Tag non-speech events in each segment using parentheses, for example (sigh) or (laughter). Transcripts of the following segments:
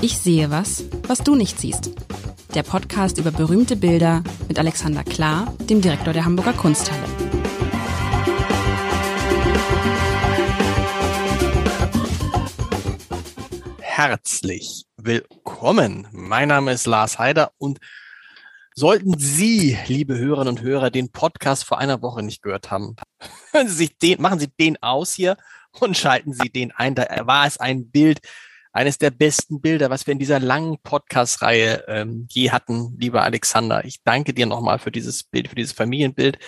Ich sehe was, was du nicht siehst. Der Podcast über berühmte Bilder mit Alexander Klar, dem Direktor der Hamburger Kunsthalle. Herzlich willkommen. Mein Name ist Lars Heider und sollten Sie, liebe Hörerinnen und Hörer, den Podcast vor einer Woche nicht gehört haben, (laughs) machen Sie den aus hier und schalten Sie den ein. Da war es ein Bild, eines der besten Bilder, was wir in dieser langen Podcast-Reihe ähm, je hatten, lieber Alexander. Ich danke dir nochmal für dieses Bild, für dieses Familienbild.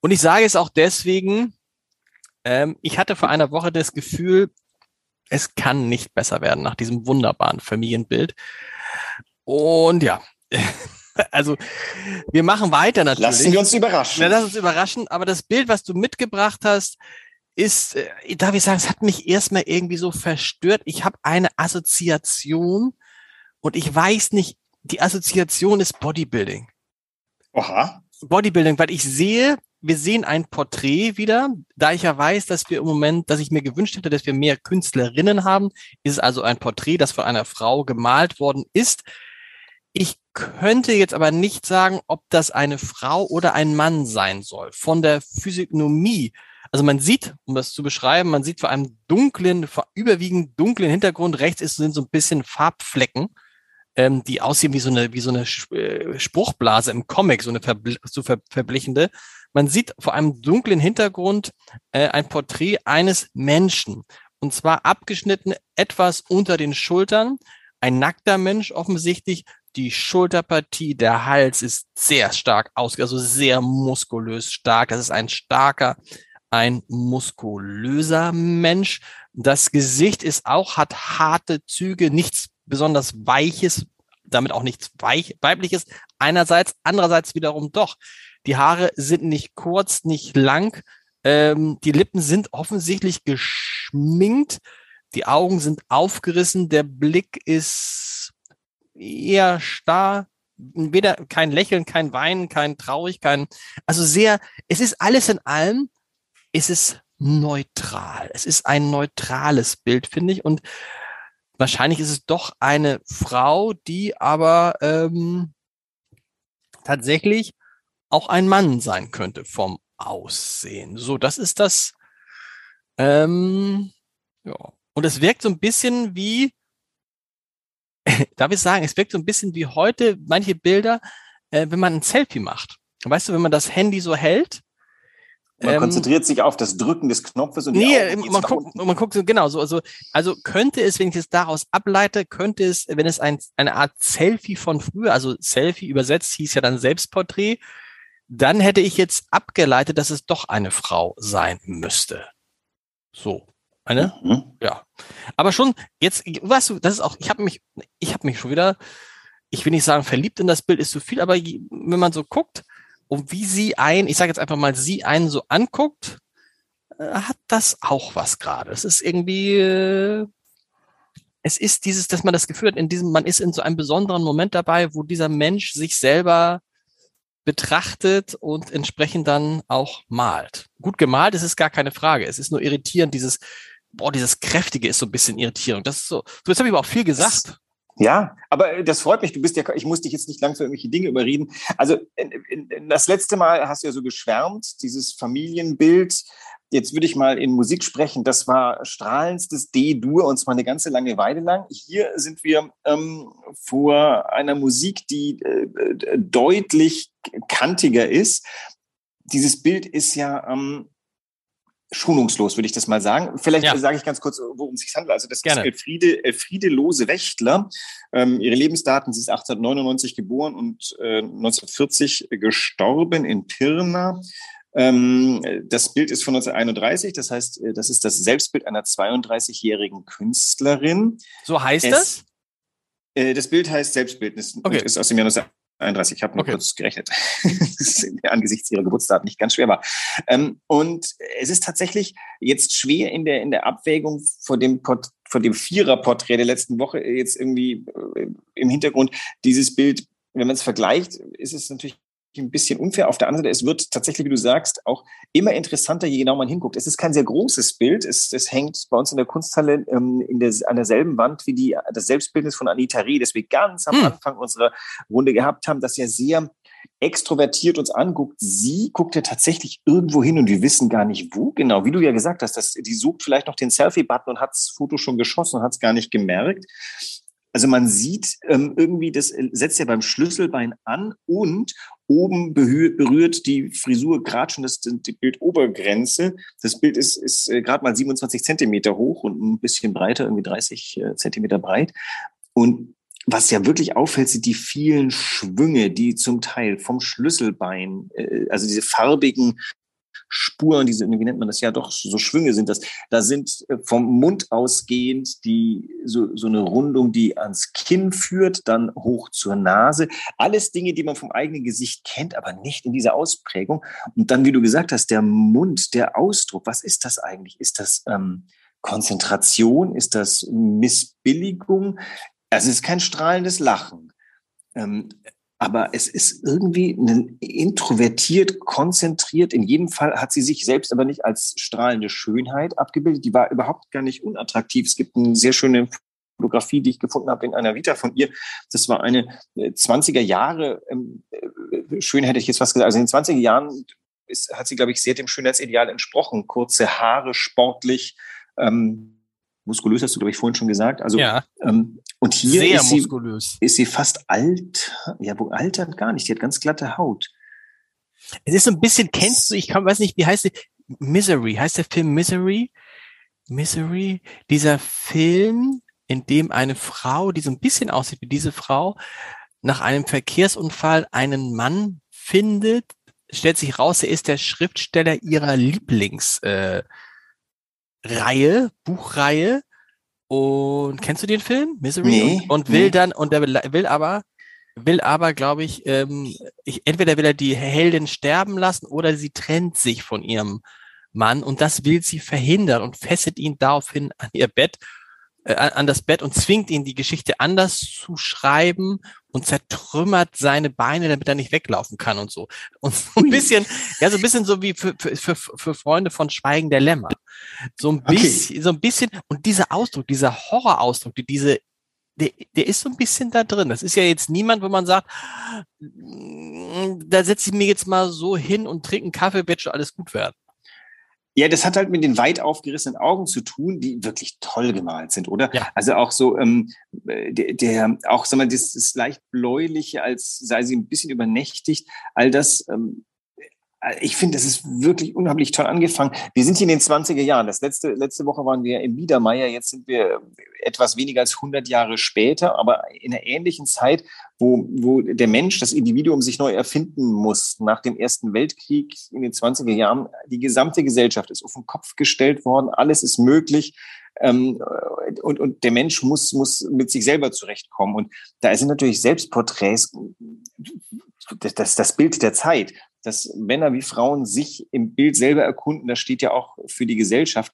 Und ich sage es auch deswegen, ähm, ich hatte vor einer Woche das Gefühl, es kann nicht besser werden nach diesem wunderbaren Familienbild. Und ja, (laughs) also wir machen weiter natürlich. Lassen wir uns überraschen. Ja, lass uns überraschen. Aber das Bild, was du mitgebracht hast, ist, äh, darf ich sagen, es hat mich erstmal irgendwie so verstört. Ich habe eine Assoziation und ich weiß nicht, die Assoziation ist Bodybuilding. Oha. Bodybuilding, weil ich sehe, wir sehen ein Porträt wieder. Da ich ja weiß, dass wir im Moment, dass ich mir gewünscht hätte, dass wir mehr Künstlerinnen haben, ist es also ein Porträt, das von einer Frau gemalt worden ist. Ich könnte jetzt aber nicht sagen, ob das eine Frau oder ein Mann sein soll. Von der Physiognomie also man sieht, um das zu beschreiben, man sieht vor einem dunklen, vor überwiegend dunklen Hintergrund rechts ist, sind so ein bisschen Farbflecken, ähm, die aussehen wie so eine, wie so eine äh, Spruchblase im Comic, so eine verbl so ver verblichende. Man sieht vor einem dunklen Hintergrund äh, ein Porträt eines Menschen. Und zwar abgeschnitten etwas unter den Schultern. Ein nackter Mensch offensichtlich. Die Schulterpartie, der Hals ist sehr stark aus, also sehr muskulös stark. Das ist ein starker, ein muskulöser Mensch. Das Gesicht ist auch, hat harte Züge, nichts besonders weiches, damit auch nichts weich, weibliches. Einerseits, andererseits wiederum doch. Die Haare sind nicht kurz, nicht lang. Ähm, die Lippen sind offensichtlich geschminkt. Die Augen sind aufgerissen. Der Blick ist eher starr. Weder kein Lächeln, kein Weinen, kein Traurig, kein, also sehr, es ist alles in allem ist es neutral. Es ist ein neutrales Bild, finde ich. Und wahrscheinlich ist es doch eine Frau, die aber ähm, tatsächlich auch ein Mann sein könnte vom Aussehen. So, das ist das. Ähm, ja. Und es wirkt so ein bisschen wie, (laughs) darf ich sagen, es wirkt so ein bisschen wie heute manche Bilder, äh, wenn man ein Selfie macht. Weißt du, wenn man das Handy so hält man ähm, konzentriert sich auf das Drücken des Knopfes und nee, man guckt, man guckt genau so. Also, also könnte es, wenn ich es daraus ableite, könnte es, wenn es ein, eine Art Selfie von früher, also Selfie übersetzt hieß ja dann Selbstporträt, dann hätte ich jetzt abgeleitet, dass es doch eine Frau sein müsste. So. Eine? Mhm. Ja. Aber schon, jetzt, weißt du, das ist auch, ich habe mich, ich habe mich schon wieder, ich will nicht sagen, verliebt in das Bild ist zu viel, aber wenn man so guckt, und wie sie ein, ich sage jetzt einfach mal, sie einen so anguckt, äh, hat das auch was gerade. Es ist irgendwie, äh, es ist dieses, dass man das Gefühl hat, in diesem, man ist in so einem besonderen Moment dabei, wo dieser Mensch sich selber betrachtet und entsprechend dann auch malt. Gut gemalt, es ist gar keine Frage. Es ist nur irritierend, dieses, boah, dieses Kräftige ist so ein bisschen irritierend. Das ist so, so jetzt habe ich aber auch viel gesagt. Ja, aber äh, das freut mich. Du bist ja, ich muss dich jetzt nicht lang für irgendwelche Dinge überreden. Also das letzte Mal hast du ja so geschwärmt, dieses Familienbild. Jetzt würde ich mal in Musik sprechen. Das war strahlendstes D-Dur und zwar eine ganze lange Weile lang. Hier sind wir ähm, vor einer Musik, die äh, äh deutlich kantiger ist. Dieses Bild ist ja ähm, schonungslos, würde ich das mal sagen. Vielleicht ja. sage ich ganz kurz, worum es sich handelt. Also das Gerne. ist Elfriede, Elfriede Lose-Wächtler. Ähm, ihre Lebensdaten, sie ist 1899 geboren und äh, 1940 gestorben in Pirna. Ähm, das Bild ist von 1931, das heißt, äh, das ist das Selbstbild einer 32-jährigen Künstlerin. So heißt es, das? Äh, das Bild heißt Selbstbildnis okay. ist aus dem Jahr 31, ich habe nur okay. kurz gerechnet. (laughs) angesichts ihrer Geburtsdaten nicht ganz schwer war. Ähm, und es ist tatsächlich jetzt schwer in der, in der Abwägung vor dem, Port, vor dem Vierer-Porträt der letzten Woche jetzt irgendwie äh, im Hintergrund dieses Bild, wenn man es vergleicht, ist es natürlich ein bisschen unfair. Auf der anderen Seite, es wird tatsächlich, wie du sagst, auch immer interessanter, je genau man hinguckt. Es ist kein sehr großes Bild. Es, es hängt bei uns in der Kunsthalle ähm, in der, an derselben Wand wie die, das Selbstbildnis von Anita Reh, das wir ganz am hm. Anfang unserer Runde gehabt haben, das ja sehr extrovertiert uns anguckt. Sie guckt ja tatsächlich irgendwo hin und wir wissen gar nicht wo genau. Wie du ja gesagt hast, dass die sucht vielleicht noch den Selfie-Button und hat das Foto schon geschossen und hat es gar nicht gemerkt. Also man sieht ähm, irgendwie, das setzt ja beim Schlüsselbein an und oben berührt die Frisur gerade schon das, die Bildobergrenze. Das Bild ist, ist äh, gerade mal 27 Zentimeter hoch und ein bisschen breiter, irgendwie 30 äh, Zentimeter breit. Und was ja wirklich auffällt, sind die vielen Schwünge, die zum Teil vom Schlüsselbein, äh, also diese farbigen Spuren, diese, wie nennt man das ja doch, so Schwünge sind das. Da sind äh, vom Mund ausgehend die, so, so eine Rundung, die ans Kinn führt, dann hoch zur Nase. Alles Dinge, die man vom eigenen Gesicht kennt, aber nicht in dieser Ausprägung. Und dann, wie du gesagt hast, der Mund, der Ausdruck, was ist das eigentlich? Ist das ähm, Konzentration? Ist das Missbilligung? Also es ist kein strahlendes Lachen. Ähm, aber es ist irgendwie introvertiert, konzentriert. In jedem Fall hat sie sich selbst aber nicht als strahlende Schönheit abgebildet. Die war überhaupt gar nicht unattraktiv. Es gibt eine sehr schöne Fotografie, die ich gefunden habe in einer Vita von ihr. Das war eine 20er äh, Jahre ähm, äh, Schönheit, hätte ich jetzt was gesagt. Also in den 20er Jahren ist, hat sie, glaube ich, sehr dem Schönheitsideal entsprochen. Kurze Haare, sportlich, ähm, muskulös hast du, glaube ich, vorhin schon gesagt. Also, ja. ähm, und hier Sehr ist, sie, muskulös. ist sie fast alt, ja, wo altert gar nicht, die hat ganz glatte Haut. Es ist so ein bisschen, kennst du, ich kann, weiß nicht, wie heißt sie? Misery, heißt der Film Misery? Misery, dieser Film, in dem eine Frau, die so ein bisschen aussieht wie diese Frau, nach einem Verkehrsunfall einen Mann findet, stellt sich raus, er ist der Schriftsteller ihrer Lieblings, äh, Reihe, Buchreihe. Und kennst du den Film? Misery? Nee, und, und will nee. dann, und er will aber, will aber, glaube ich, ähm, ich, entweder will er die Heldin sterben lassen oder sie trennt sich von ihrem Mann und das will sie verhindern und fesselt ihn daraufhin an ihr Bett äh, an das Bett und zwingt ihn, die Geschichte anders zu schreiben und zertrümmert seine Beine, damit er nicht weglaufen kann und so. Und so ein bisschen, ja, so ein bisschen so wie für, für, für Freunde von Schweigen der Lämmer. So ein bisschen, okay. so ein bisschen, und dieser Ausdruck, dieser Horrorausdruck, die diese, der, der ist so ein bisschen da drin. Das ist ja jetzt niemand, wo man sagt, da setze ich mir jetzt mal so hin und trinke einen Kaffee, wird schon alles gut werden. Ja, das hat halt mit den weit aufgerissenen Augen zu tun, die wirklich toll gemalt sind, oder? Ja. Also auch so, ähm, der, der auch, sag mal, das, das leicht bläuliche, als sei sie ein bisschen übernächtigt, all das ähm, ich finde, das ist wirklich unheimlich toll angefangen. Wir sind hier in den 20er Jahren. Das letzte, letzte Woche waren wir im Biedermeier. Jetzt sind wir etwas weniger als 100 Jahre später, aber in einer ähnlichen Zeit, wo, wo der Mensch, das Individuum sich neu erfinden muss. Nach dem Ersten Weltkrieg in den 20er Jahren, die gesamte Gesellschaft ist auf den Kopf gestellt worden. Alles ist möglich. Ähm, und, und der Mensch muss, muss mit sich selber zurechtkommen. Und da sind natürlich Selbstporträts das, das, das Bild der Zeit dass Männer wie Frauen sich im Bild selber erkunden. Das steht ja auch für die Gesellschaft.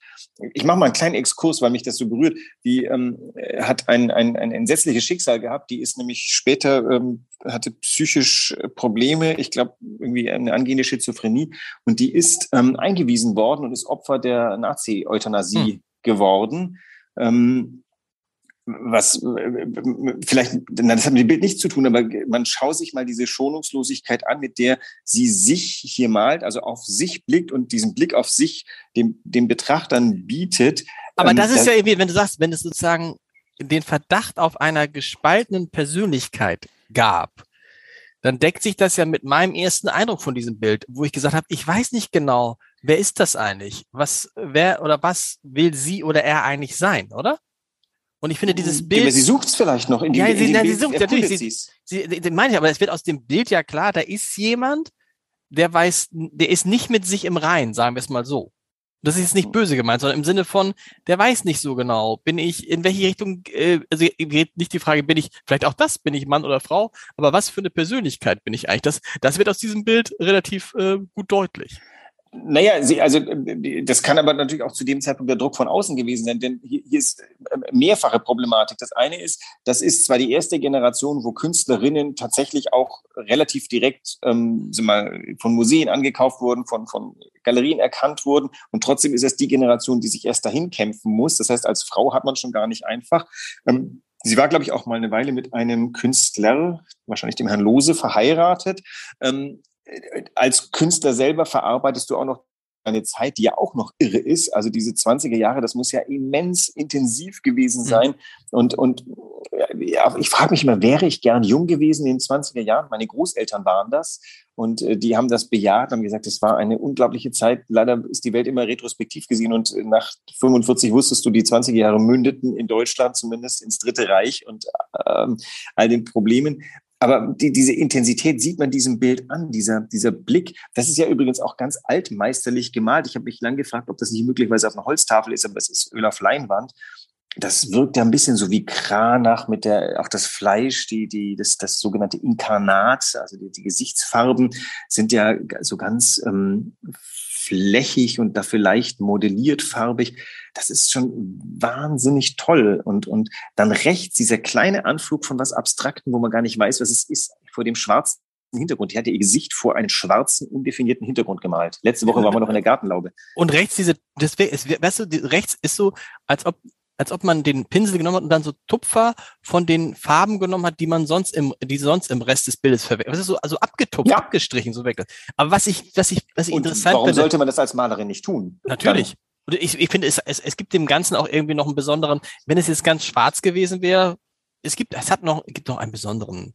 Ich mache mal einen kleinen Exkurs, weil mich das so berührt. Die ähm, hat ein, ein, ein entsetzliches Schicksal gehabt. Die ist nämlich später, ähm, hatte psychisch Probleme, ich glaube irgendwie eine angehende Schizophrenie. Und die ist ähm, eingewiesen worden und ist Opfer der Nazi-Euthanasie hm. geworden. Ähm, was vielleicht, das hat mit dem Bild nichts zu tun, aber man schaut sich mal diese Schonungslosigkeit an, mit der sie sich hier malt, also auf sich blickt und diesen Blick auf sich dem, dem Betrachtern bietet. Aber ähm, das ist ja irgendwie, wenn du sagst, wenn es sozusagen den Verdacht auf einer gespaltenen Persönlichkeit gab, dann deckt sich das ja mit meinem ersten Eindruck von diesem Bild, wo ich gesagt habe, ich weiß nicht genau, wer ist das eigentlich? Was, wer oder was will sie oder er eigentlich sein, oder? Und ich finde dieses Bild. Ja, sie sucht es vielleicht noch in die Ja, sie, in nein, sie sucht natürlich. Sie, sie, sie, meine ich, aber es wird aus dem Bild ja klar, da ist jemand, der weiß, der ist nicht mit sich im Rein, sagen wir es mal so. Das ist jetzt nicht böse gemeint, sondern im Sinne von, der weiß nicht so genau, bin ich, in welche Richtung, äh, also nicht die Frage, bin ich, vielleicht auch das, bin ich Mann oder Frau, aber was für eine Persönlichkeit bin ich eigentlich? Das, das wird aus diesem Bild relativ äh, gut deutlich. Naja, sie, also das kann aber natürlich auch zu dem Zeitpunkt der Druck von außen gewesen sein, denn hier, hier ist ähm, mehrfache Problematik. Das eine ist, das ist zwar die erste Generation, wo Künstlerinnen tatsächlich auch relativ direkt ähm, sind mal, von Museen angekauft wurden, von, von Galerien erkannt wurden und trotzdem ist es die Generation, die sich erst dahin kämpfen muss. Das heißt, als Frau hat man schon gar nicht einfach. Ähm, Sie war, glaube ich, auch mal eine Weile mit einem Künstler, wahrscheinlich dem Herrn Lose, verheiratet. Ähm, als Künstler selber verarbeitest du auch noch eine Zeit, die ja auch noch irre ist. Also diese 20er Jahre, das muss ja immens intensiv gewesen mhm. sein. Und, und ja, ich frage mich immer, wäre ich gern jung gewesen in den 20er Jahren? Meine Großeltern waren das. Und äh, die haben das bejaht, haben gesagt, es war eine unglaubliche Zeit. Leider ist die Welt immer retrospektiv gesehen und nach 45 wusstest du, die 20er Jahre mündeten in Deutschland zumindest ins Dritte Reich und ähm, all den Problemen. Aber die, diese Intensität sieht man diesem Bild an, dieser, dieser Blick. Das ist ja übrigens auch ganz altmeisterlich gemalt. Ich habe mich lang gefragt, ob das nicht möglicherweise auf einer Holztafel ist, aber es ist Öl auf Leinwand. Das wirkt ja ein bisschen so wie Kranach mit der, auch das Fleisch, die, die, das, das sogenannte Inkarnat, also die, die Gesichtsfarben sind ja so ganz ähm, flächig und dafür leicht modelliert farbig. Das ist schon wahnsinnig toll. Und, und dann rechts dieser kleine Anflug von was Abstrakten, wo man gar nicht weiß, was es ist, vor dem schwarzen Hintergrund. Die hat ihr Gesicht vor einen schwarzen, undefinierten Hintergrund gemalt. Letzte Woche waren wir noch in der Gartenlaube. Und rechts diese, wär, weißt du, rechts ist so, als ob als ob man den Pinsel genommen hat und dann so Tupfer von den Farben genommen hat, die man sonst im, die sonst im Rest des Bildes verwendet. Das ist so, also abgetupft, ja. abgestrichen, so weg. Aber was ich, was ich, was ich und interessant warum finde. Warum sollte man das als Malerin nicht tun? Natürlich. Und ich, ich finde, es, es, es gibt dem Ganzen auch irgendwie noch einen besonderen, wenn es jetzt ganz schwarz gewesen wäre, es gibt, es hat noch, gibt noch einen besonderen,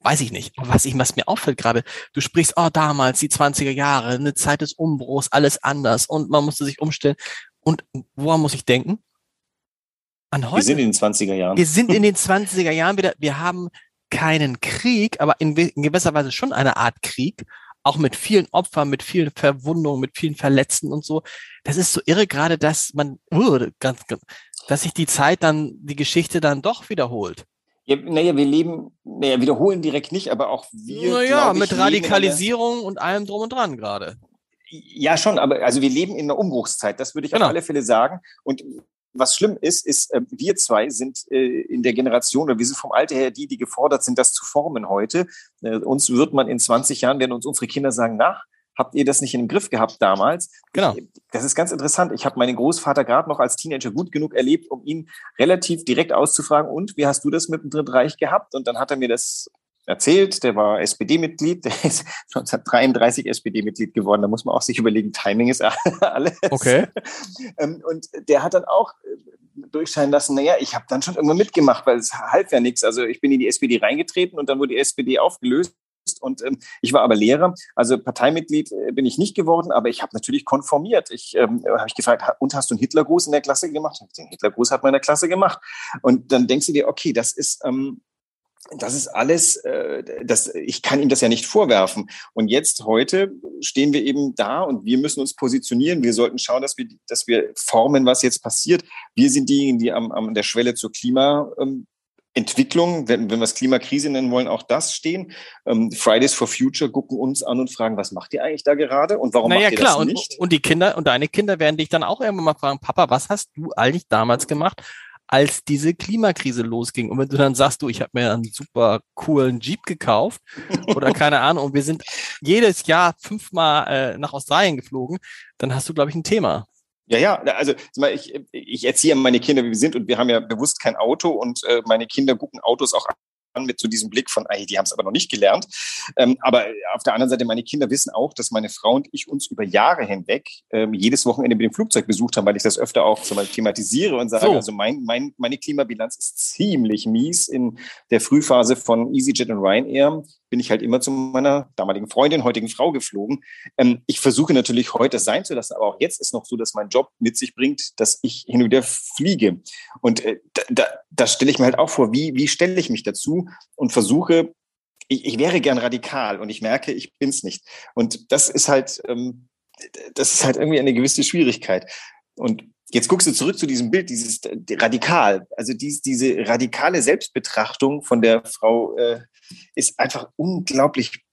weiß ich nicht. Aber was ich, was mir auffällt gerade, du sprichst, oh, damals, die 20er Jahre, eine Zeit des Umbruchs, alles anders und man musste sich umstellen. Und woran muss ich denken? An heute. Wir sind in den 20er Jahren. Wir sind in den 20er Jahren wieder. Wir haben keinen Krieg, aber in, in gewisser Weise schon eine Art Krieg. Auch mit vielen Opfern, mit vielen Verwundungen, mit vielen Verletzten und so. Das ist so irre gerade, dass man, uh, ganz, dass sich die Zeit dann, die Geschichte dann doch wiederholt. Ja, naja, wir leben, naja, wiederholen direkt nicht, aber auch wir. Naja, mit Radikalisierung und allem drum und dran gerade. Ja, schon, aber also wir leben in einer Umbruchszeit, das würde ich genau. auf alle Fälle sagen. Und was schlimm ist, ist, äh, wir zwei sind äh, in der Generation, oder wir sind vom Alter her die, die gefordert sind, das zu formen heute. Äh, uns wird man in 20 Jahren, werden uns unsere Kinder sagen, nach, habt ihr das nicht in den Griff gehabt damals? Genau. Ich, das ist ganz interessant. Ich habe meinen Großvater gerade noch als Teenager gut genug erlebt, um ihn relativ direkt auszufragen, und wie hast du das mit dem Dritten Reich gehabt? Und dann hat er mir das erzählt. Der war SPD-Mitglied, der ist (laughs) 1933 SPD-Mitglied geworden. Da muss man auch sich überlegen, Timing ist (laughs) alles. Okay. Ähm, und der hat dann auch äh, durchscheinen lassen, naja, ich habe dann schon irgendwann mitgemacht, weil es half ja nichts. Also ich bin in die SPD reingetreten und dann wurde die SPD aufgelöst. Und ähm, ich war aber Lehrer, also Parteimitglied äh, bin ich nicht geworden, aber ich habe natürlich konformiert. Ich ähm, habe ich gefragt, und hast du einen Hitlergruß in der Klasse gemacht? Den Hitlergruß hat man in der Klasse gemacht. Und dann denkst du dir, okay, das ist ähm, das ist alles, äh, das, ich kann ihm das ja nicht vorwerfen. Und jetzt heute stehen wir eben da und wir müssen uns positionieren. Wir sollten schauen, dass wir, dass wir formen, was jetzt passiert. Wir sind diejenigen, die am, am der Schwelle zur Klimaentwicklung, wenn, wenn wir es Klimakrise nennen wollen, auch das stehen. Ähm, Fridays for Future gucken uns an und fragen, was macht ihr eigentlich da gerade und warum naja, macht ihr klar. das nicht? Und, und die Kinder und deine Kinder werden dich dann auch irgendwann mal fragen, Papa, was hast du eigentlich damals gemacht? Als diese Klimakrise losging. Und wenn du dann sagst, du, ich habe mir einen super coolen Jeep gekauft oder (laughs) keine Ahnung, und wir sind jedes Jahr fünfmal äh, nach Australien geflogen, dann hast du, glaube ich, ein Thema. Ja, ja, also ich, ich erziehe meine Kinder, wie wir sind, und wir haben ja bewusst kein Auto und äh, meine Kinder gucken Autos auch mit so diesem Blick von, ey, die haben es aber noch nicht gelernt. Ähm, aber auf der anderen Seite, meine Kinder wissen auch, dass meine Frau und ich uns über Jahre hinweg ähm, jedes Wochenende mit dem Flugzeug besucht haben, weil ich das öfter auch so mal thematisiere und sage, so. also mein, mein, meine Klimabilanz ist ziemlich mies in der Frühphase von EasyJet und Ryanair bin ich halt immer zu meiner damaligen Freundin, heutigen Frau geflogen. Ähm, ich versuche natürlich heute sein zu lassen, aber auch jetzt ist noch so, dass mein Job mit sich bringt, dass ich hin und wieder fliege. Und äh, da, da, da stelle ich mir halt auch vor, wie, wie stelle ich mich dazu und versuche, ich, ich wäre gern radikal und ich merke, ich bin es nicht. Und das ist halt, ähm, das ist halt irgendwie eine gewisse Schwierigkeit. Und Jetzt guckst du zurück zu diesem Bild, dieses radikal, also dies, diese radikale Selbstbetrachtung von der Frau äh, ist einfach unglaublich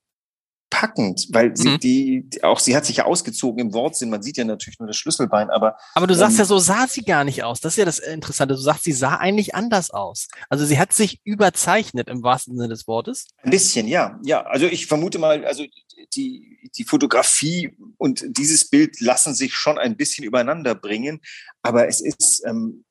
packend, weil sie mhm. die, auch sie hat sich ja ausgezogen im Wortsinn. Man sieht ja natürlich nur das Schlüsselbein, aber. Aber du sagst ähm, ja, so sah sie gar nicht aus. Das ist ja das Interessante. Du sagst, sie sah eigentlich anders aus. Also sie hat sich überzeichnet im wahrsten Sinne des Wortes. Ein bisschen, ja. Ja, also ich vermute mal, also die, die Fotografie und dieses Bild lassen sich schon ein bisschen übereinander bringen. Aber es ist, ähm,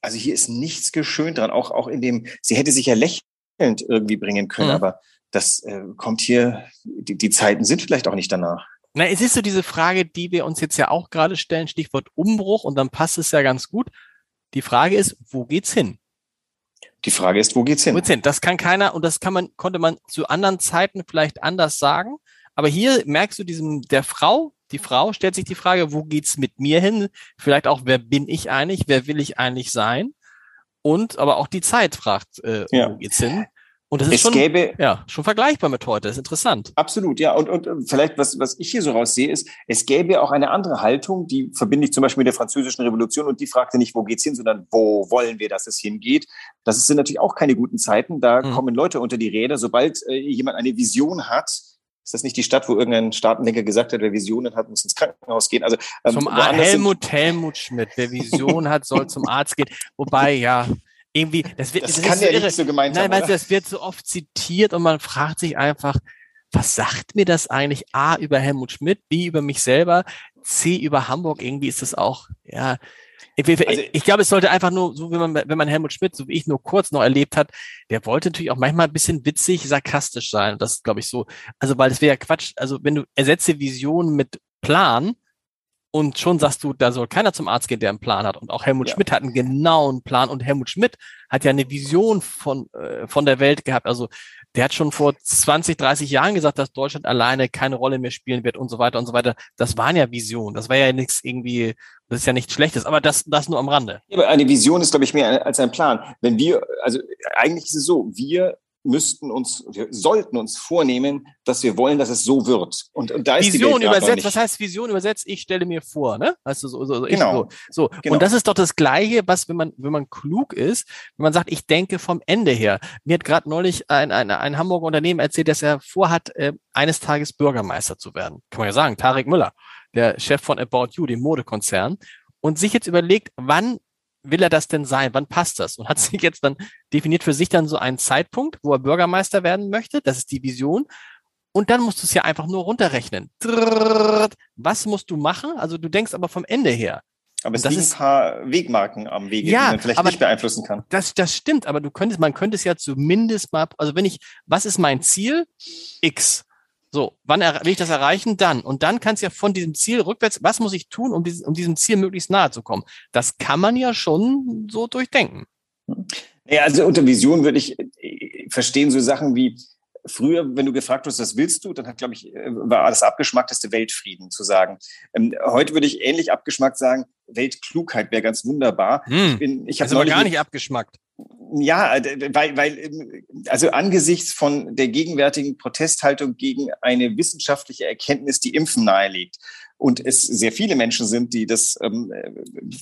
also hier ist nichts geschönt dran. Auch, auch in dem, sie hätte sich ja lächelnd irgendwie bringen können, mhm. aber das äh, kommt hier, die, die Zeiten sind vielleicht auch nicht danach. Na, es ist so diese Frage, die wir uns jetzt ja auch gerade stellen, Stichwort Umbruch, und dann passt es ja ganz gut. Die Frage ist, wo geht's hin? Die Frage ist, wo geht's hin? Wo geht's hin? Das kann keiner, und das kann man, konnte man zu anderen Zeiten vielleicht anders sagen. Aber hier merkst du diesem, der Frau, die Frau stellt sich die Frage, wo geht's mit mir hin? Vielleicht auch, wer bin ich eigentlich? Wer will ich eigentlich sein? Und aber auch die Zeit fragt, äh, ja. wo geht's hin? Und das ist es schon, gäbe, ja, schon vergleichbar mit heute. Das ist interessant. Absolut, ja. Und, und vielleicht, was, was ich hier so raussehe, ist, es gäbe auch eine andere Haltung, die verbinde ich zum Beispiel mit der Französischen Revolution und die fragte nicht, wo geht's hin, sondern wo wollen wir, dass es hingeht. Das sind natürlich auch keine guten Zeiten. Da mhm. kommen Leute unter die Räder. Sobald äh, jemand eine Vision hat, ist das nicht die Stadt, wo irgendein Staatenlenker gesagt hat, wer Visionen hat, muss ins Krankenhaus gehen? Also ähm, zum Helmut Helmut Schmidt, wer Vision hat, soll zum Arzt gehen. Wobei ja, irgendwie, das wird, das, das kann ja so nicht so gemeint Nein, weißt du, das wird so oft zitiert und man fragt sich einfach, was sagt mir das eigentlich? A, über Helmut Schmidt, B, über mich selber, C, über Hamburg. Irgendwie ist das auch, ja. Ich, also, ich glaube, es sollte einfach nur, so wie man, wenn man Helmut Schmidt, so wie ich nur kurz noch erlebt hat, der wollte natürlich auch manchmal ein bisschen witzig, sarkastisch sein. Und das ist, glaube ich, so. Also, weil es wäre ja Quatsch. Also, wenn du ersetze Vision mit Plan, und schon sagst du, da soll keiner zum Arzt gehen, der einen Plan hat. Und auch Helmut ja. Schmidt hat einen genauen Plan. Und Helmut Schmidt hat ja eine Vision von, äh, von der Welt gehabt. Also der hat schon vor 20, 30 Jahren gesagt, dass Deutschland alleine keine Rolle mehr spielen wird und so weiter und so weiter. Das waren ja Visionen. Das war ja nichts irgendwie, das ist ja nichts Schlechtes. Aber das, das nur am Rande. Ja, aber eine Vision ist, glaube ich, mehr als ein Plan. Wenn wir, also eigentlich ist es so, wir müssten uns, wir sollten uns vornehmen, dass wir wollen, dass es so wird. Und, und da ist Vision übersetzt, was heißt Vision übersetzt? Ich stelle mir vor, ne? Weißt du, so, so, genau. so. so. Genau. Und das ist doch das Gleiche, was, wenn man, wenn man klug ist, wenn man sagt, ich denke vom Ende her. Mir hat gerade neulich ein, ein, ein Hamburger Unternehmen erzählt, dass er vorhat, äh, eines Tages Bürgermeister zu werden. Kann man ja sagen, Tarek Müller, der Chef von About You, dem Modekonzern. Und sich jetzt überlegt, wann will er das denn sein? Wann passt das? Und hat (laughs) sich jetzt dann definiert für sich dann so einen Zeitpunkt, wo er Bürgermeister werden möchte. Das ist die Vision. Und dann musst du es ja einfach nur runterrechnen. Was musst du machen? Also du denkst aber vom Ende her. Aber es sind ein paar Wegmarken am Wege, ja, die man vielleicht nicht beeinflussen kann. Das, das stimmt, aber du könntest, man könnte es ja zumindest mal, also wenn ich, was ist mein Ziel? X. So, wann will ich das erreichen? Dann. Und dann kannst du ja von diesem Ziel rückwärts, was muss ich tun, um, dieses, um diesem Ziel möglichst nahe zu kommen? Das kann man ja schon so durchdenken. Ja, also unter Vision würde ich äh, verstehen so Sachen wie, früher, wenn du gefragt wirst, was willst du, dann hat, glaube ich, äh, war das abgeschmackteste Weltfrieden zu sagen. Ähm, heute würde ich ähnlich abgeschmackt sagen, Weltklugheit wäre ganz wunderbar. Hm, ich bin, ich habe also gar nicht abgeschmackt. Ja, äh, weil, weil, ähm, also angesichts von der gegenwärtigen Protesthaltung gegen eine wissenschaftliche Erkenntnis, die Impfen nahelegt, und es sehr viele Menschen sind, die das ähm, äh,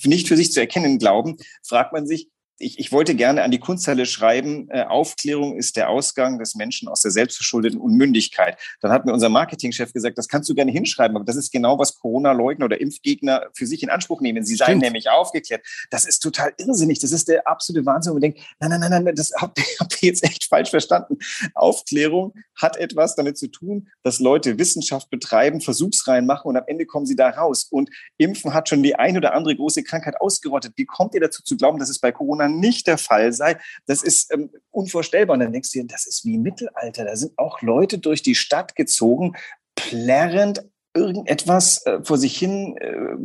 nicht für sich zu erkennen glauben, fragt man sich, ich, ich wollte gerne an die Kunsthalle schreiben, äh, Aufklärung ist der Ausgang des Menschen aus der selbstverschuldeten Unmündigkeit. Dann hat mir unser Marketingchef gesagt, das kannst du gerne hinschreiben, aber das ist genau, was Corona-Leugner oder Impfgegner für sich in Anspruch nehmen. Sie seien nämlich aufgeklärt. Das ist total irrsinnig. Das ist der absolute Wahnsinn. Und man denkt, nein, nein, nein, nein, das habt, (laughs) habt ihr jetzt echt falsch verstanden. Aufklärung hat etwas damit zu tun, dass Leute Wissenschaft betreiben, Versuchsreihen machen und am Ende kommen sie da raus. Und Impfen hat schon die ein oder andere große Krankheit ausgerottet. Wie kommt ihr dazu zu glauben, dass es bei Corona Corona nicht der Fall sei. Das ist ähm, unvorstellbar. Und dann denkst du dir, das ist wie Mittelalter. Da sind auch Leute durch die Stadt gezogen, plärrend irgendetwas äh, vor sich hin äh,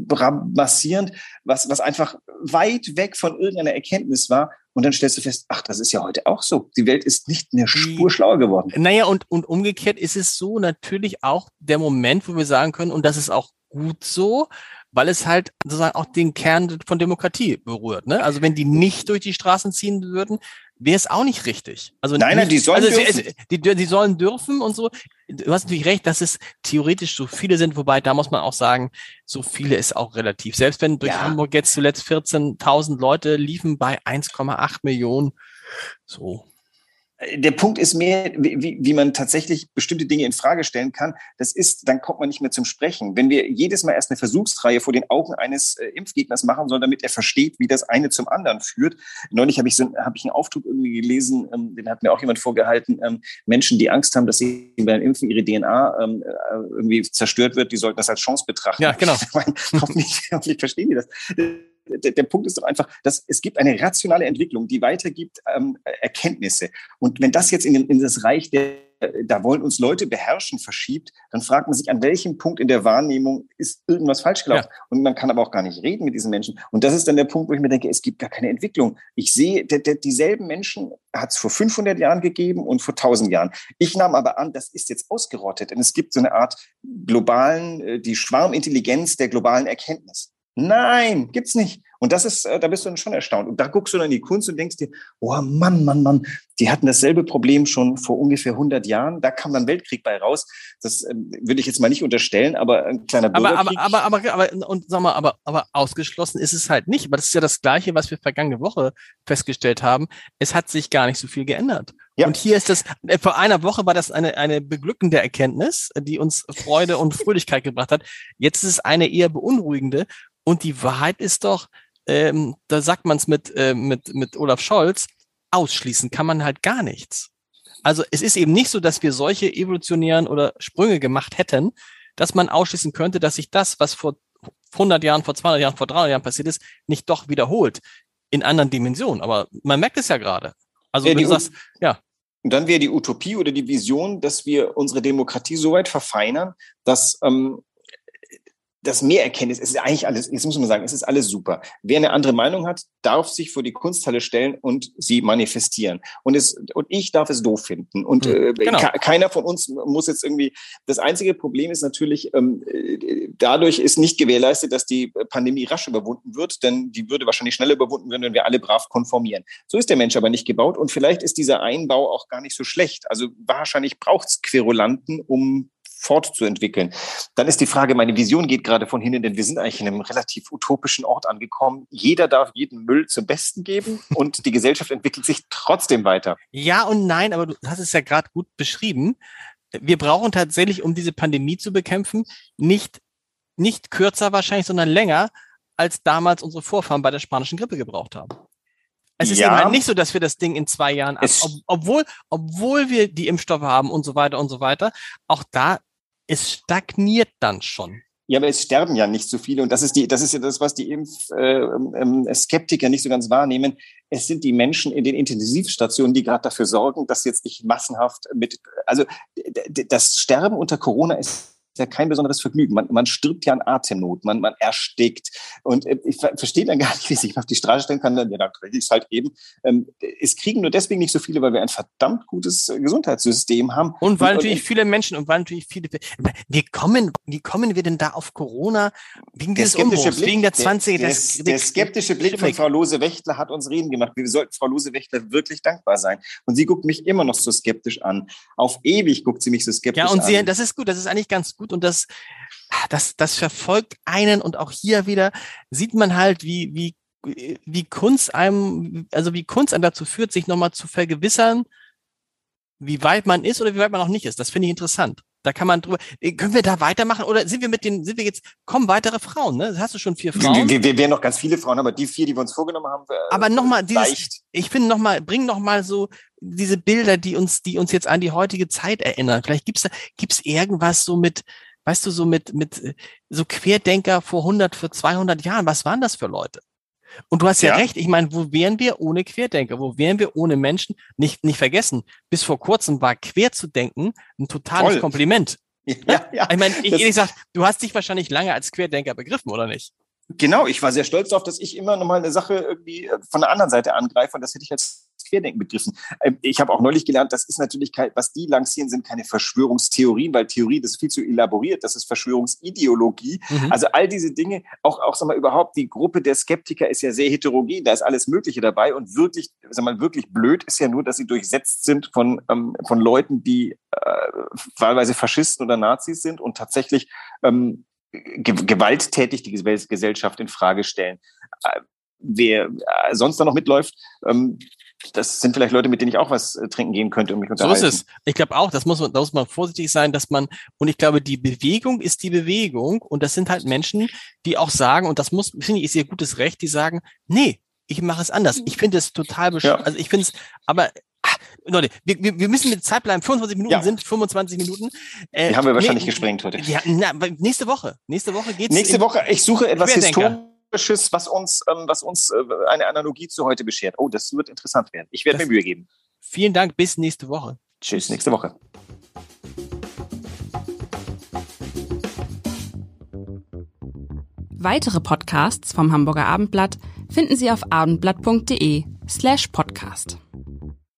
massierend, was, was einfach weit weg von irgendeiner Erkenntnis war. Und dann stellst du fest, ach, das ist ja heute auch so. Die Welt ist nicht eine Spur schlauer geworden. Naja, und, und umgekehrt ist es so natürlich auch der Moment, wo wir sagen können, und das ist auch gut so, weil es halt sozusagen auch den Kern von Demokratie berührt. Ne? Also wenn die nicht durch die Straßen ziehen würden, wäre es auch nicht richtig. Also nein, nein, die sollen also, dürfen. Die, die, die sollen dürfen und so. Du hast natürlich recht, dass es theoretisch so viele sind, wobei da muss man auch sagen, so viele ist auch relativ. Selbst wenn durch ja. Hamburg jetzt zuletzt 14.000 Leute liefen bei 1,8 Millionen, so der Punkt ist mehr, wie, wie man tatsächlich bestimmte Dinge in Frage stellen kann. Das ist, dann kommt man nicht mehr zum Sprechen. Wenn wir jedes Mal erst eine Versuchsreihe vor den Augen eines äh, Impfgegners machen sollen, damit er versteht, wie das eine zum anderen führt. Neulich habe ich so habe ich einen Aufdruck irgendwie gelesen, ähm, den hat mir auch jemand vorgehalten. Ähm, Menschen, die Angst haben, dass sie beim Impfen ihre DNA ähm, äh, irgendwie zerstört wird, die sollten das als Chance betrachten. Ja, genau. (laughs) meine, hoffentlich, hoffentlich verstehen die das der, der Punkt ist doch einfach, dass es gibt eine rationale Entwicklung, die weitergibt ähm, Erkenntnisse. Und wenn das jetzt in, in das Reich der da wollen uns Leute beherrschen, verschiebt, dann fragt man sich, an welchem Punkt in der Wahrnehmung ist irgendwas falsch gelaufen. Ja. Und man kann aber auch gar nicht reden mit diesen Menschen. Und das ist dann der Punkt, wo ich mir denke, es gibt gar keine Entwicklung. Ich sehe, der, der, dieselben Menschen hat es vor 500 Jahren gegeben und vor 1000 Jahren. Ich nahm aber an, das ist jetzt ausgerottet. Denn es gibt so eine Art globalen, äh, die Schwarmintelligenz der globalen Erkenntnis. Nein, gibt's nicht. Und das ist, äh, da bist du dann schon erstaunt. Und da guckst du dann in die Kunst und denkst dir, oh Mann, Mann, Mann, die hatten dasselbe Problem schon vor ungefähr 100 Jahren. Da kam dann Weltkrieg bei raus. Das äh, würde ich jetzt mal nicht unterstellen, aber ein kleiner Bürgerkrieg. Aber, aber, aber, aber, und sag mal, aber, aber ausgeschlossen ist es halt nicht. Aber das ist ja das Gleiche, was wir vergangene Woche festgestellt haben. Es hat sich gar nicht so viel geändert. Ja. Und hier ist das, äh, vor einer Woche war das eine, eine beglückende Erkenntnis, die uns Freude und Fröhlichkeit gebracht hat. Jetzt ist es eine eher beunruhigende. Und die Wahrheit ist doch, ähm, da sagt man es mit, äh, mit, mit Olaf Scholz, ausschließen kann man halt gar nichts. Also es ist eben nicht so, dass wir solche evolutionären oder Sprünge gemacht hätten, dass man ausschließen könnte, dass sich das, was vor 100 Jahren, vor 200 Jahren, vor 300 Jahren passiert ist, nicht doch wiederholt in anderen Dimensionen. Aber man merkt es ja gerade. Also ja, wenn du sagst, ja. Und dann wäre die Utopie oder die Vision, dass wir unsere Demokratie so weit verfeinern, dass ähm, das Mehrerkenntnis, es ist eigentlich alles, jetzt muss man sagen, es ist alles super. Wer eine andere Meinung hat, darf sich vor die Kunsthalle stellen und sie manifestieren. Und es, und ich darf es doof finden. Und hm, äh, genau. keiner von uns muss jetzt irgendwie, das einzige Problem ist natürlich, ähm, äh, dadurch ist nicht gewährleistet, dass die Pandemie rasch überwunden wird, denn die würde wahrscheinlich schneller überwunden werden, wenn wir alle brav konformieren. So ist der Mensch aber nicht gebaut und vielleicht ist dieser Einbau auch gar nicht so schlecht. Also wahrscheinlich braucht es Querulanten, um fortzuentwickeln. Dann ist die Frage, meine Vision geht gerade von hinnen, denn wir sind eigentlich in einem relativ utopischen Ort angekommen. Jeder darf jeden Müll zum Besten geben (laughs) und die Gesellschaft entwickelt sich trotzdem weiter. Ja und nein, aber du hast es ja gerade gut beschrieben. Wir brauchen tatsächlich, um diese Pandemie zu bekämpfen, nicht, nicht kürzer wahrscheinlich, sondern länger, als damals unsere Vorfahren bei der spanischen Grippe gebraucht haben. Es ist ja. eben halt nicht so, dass wir das Ding in zwei Jahren, ab, ob, obwohl, obwohl wir die Impfstoffe haben und so weiter und so weiter, auch da es stagniert dann schon. Ja, aber es sterben ja nicht so viele. Und das ist die, das ist ja das, was die Impfskeptiker äh, ähm, nicht so ganz wahrnehmen. Es sind die Menschen in den Intensivstationen, die gerade dafür sorgen, dass jetzt nicht massenhaft mit, also das Sterben unter Corona ist ja kein besonderes Vergnügen. Man, man stirbt ja an Atemnot, man, man erstickt. Und äh, ich verstehe dann (laughs) gar nicht, wie sich auf die Straße stellen kann, dann, ja, dann kriege ich es halt eben. Ähm, es kriegen nur deswegen nicht so viele, weil wir ein verdammt gutes Gesundheitssystem haben. Und weil und, natürlich und, viele Menschen und weil natürlich viele, wie kommen, wie kommen wir denn da auf Corona? Wegen dieses Umbruchs, Blick, wegen der 20 Der, der, der skeptische Blick von Frau Lose-Wächtler hat uns reden gemacht. Wir sollten Frau Lose-Wächtler wirklich dankbar sein. Und sie guckt mich immer noch so skeptisch an. Auf ewig guckt sie mich so skeptisch an. Ja, und sie, an. das ist gut, das ist eigentlich ganz gut gut und das, das, das verfolgt einen und auch hier wieder sieht man halt, wie, wie, wie Kunst einem, also wie Kunst einem dazu führt, sich nochmal zu vergewissern, wie weit man ist oder wie weit man noch nicht ist. Das finde ich interessant. Da kann man drüber. Äh, können wir da weitermachen oder sind wir mit den, sind wir jetzt, kommen weitere Frauen, ne? Hast du schon vier Frauen? Wir, wir, wir werden noch ganz viele Frauen, aber die vier, die wir uns vorgenommen haben, äh, aber nochmal, ich finde nochmal, bring nochmal so diese Bilder, die uns, die uns jetzt an die heutige Zeit erinnern. Vielleicht gibt's da, gibt's irgendwas so mit, weißt du, so mit, mit, äh, so Querdenker vor 100, für 200 Jahren. Was waren das für Leute? Und du hast ja, ja recht. Ich meine, wo wären wir ohne Querdenker? Wo wären wir ohne Menschen? Nicht, nicht vergessen. Bis vor kurzem war quer zu denken ein totales Voll. Kompliment. (laughs) Ja, ja. Ich meine, ich, ehrlich gesagt, du hast dich wahrscheinlich lange als Querdenker begriffen, oder nicht? Genau, ich war sehr stolz darauf, dass ich immer nochmal eine Sache irgendwie äh, von der anderen Seite angreife und das hätte ich als Querdenken begriffen. Ähm, ich habe auch neulich gelernt, das ist natürlich, kein, was die lancieren, sind keine Verschwörungstheorien, weil Theorie, das ist viel zu elaboriert, das ist Verschwörungsideologie. Mhm. Also all diese Dinge, auch, auch sag mal, überhaupt die Gruppe der Skeptiker ist ja sehr heterogen, da ist alles Mögliche dabei und wirklich, sag mal, wirklich blöd ist ja nur, dass sie durchsetzt sind von, ähm, von Leuten, die äh, wahlweise Faschisten oder Nazis sind und tatsächlich ähm, gewalttätig die Gesellschaft in Frage stellen. Wer äh, sonst da noch mitläuft, ähm, das sind vielleicht Leute, mit denen ich auch was äh, trinken gehen könnte und mich unterhalten. So ist es. Ich glaube auch, das muss man, da muss man vorsichtig sein, dass man, und ich glaube, die Bewegung ist die Bewegung und das sind halt Menschen, die auch sagen, und das muss, finde ich, ist ihr gutes Recht, die sagen, nee, ich mache es anders. Ich finde es total bescheuert. Ja. Also ich finde es, aber ach, Leute, wir, wir, wir müssen mit Zeit bleiben. 25 Minuten ja. sind 25 Minuten. Äh, die haben wir wahrscheinlich nee, gesprengt heute. Ja, na, nächste Woche. Nächste Woche geht's. Nächste Woche, ich suche etwas Historisches, was uns, ähm, was uns äh, eine Analogie zu heute beschert. Oh, das wird interessant werden. Ich werde mir Mühe geben. Vielen Dank, bis nächste Woche. Tschüss, nächste Woche. Weitere Podcasts vom Hamburger Abendblatt finden Sie auf abendblatt.de slash podcast.